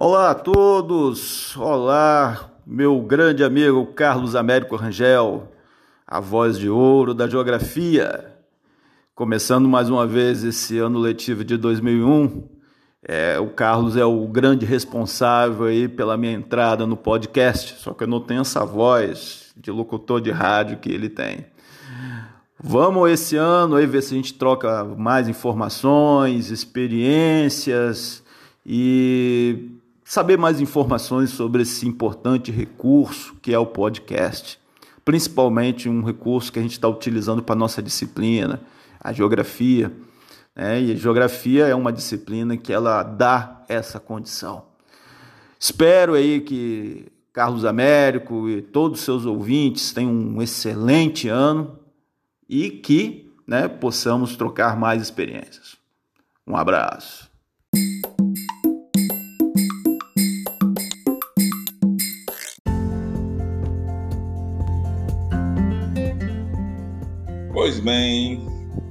Olá a todos, olá, meu grande amigo Carlos Américo Rangel, a voz de ouro da geografia. Começando mais uma vez esse ano letivo de 2001, é, o Carlos é o grande responsável aí pela minha entrada no podcast, só que eu não tenho essa voz de locutor de rádio que ele tem. Vamos esse ano aí ver se a gente troca mais informações, experiências e saber mais informações sobre esse importante recurso que é o podcast, principalmente um recurso que a gente está utilizando para nossa disciplina, a geografia. Né? E a geografia é uma disciplina que ela dá essa condição. Espero aí que Carlos Américo e todos os seus ouvintes tenham um excelente ano e que né, possamos trocar mais experiências. Um abraço. Pois bem,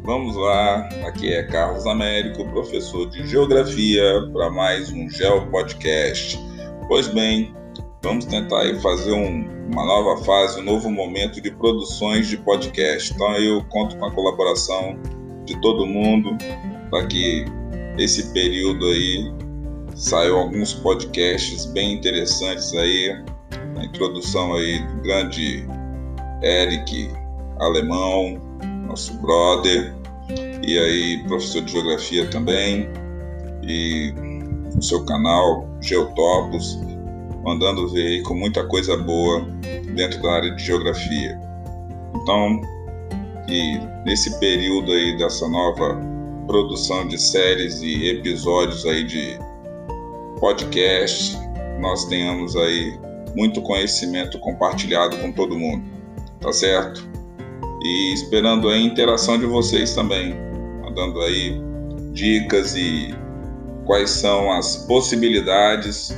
vamos lá. Aqui é Carlos Américo, professor de Geografia, para mais um Geo Podcast. Pois bem, vamos tentar aí fazer um, uma nova fase, um novo momento de produções de podcast. Então eu conto com a colaboração de todo mundo para que esse período aí saiam alguns podcasts bem interessantes aí. A introdução aí do grande Eric Alemão, nosso brother, e aí professor de geografia também, e o seu canal Geotopos, mandando ver aí com muita coisa boa dentro da área de geografia. Então, e nesse período aí dessa nova produção de séries e episódios aí de podcast, nós tenhamos aí muito conhecimento compartilhado com todo mundo, tá certo? E esperando a interação de vocês também, mandando aí dicas e quais são as possibilidades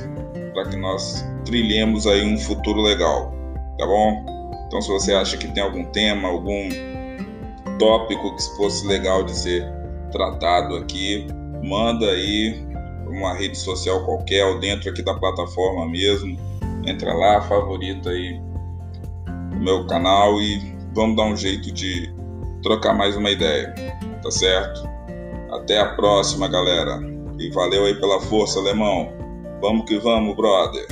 para que nós trilhemos aí um futuro legal, tá bom? Então, se você acha que tem algum tema, algum tópico que fosse legal de ser tratado aqui, manda aí uma rede social qualquer ou dentro aqui da plataforma mesmo. Entra lá, favorita aí o meu canal e vamos dar um jeito de trocar mais uma ideia, tá certo? Até a próxima, galera. E valeu aí pela força, alemão. Vamos que vamos, brother.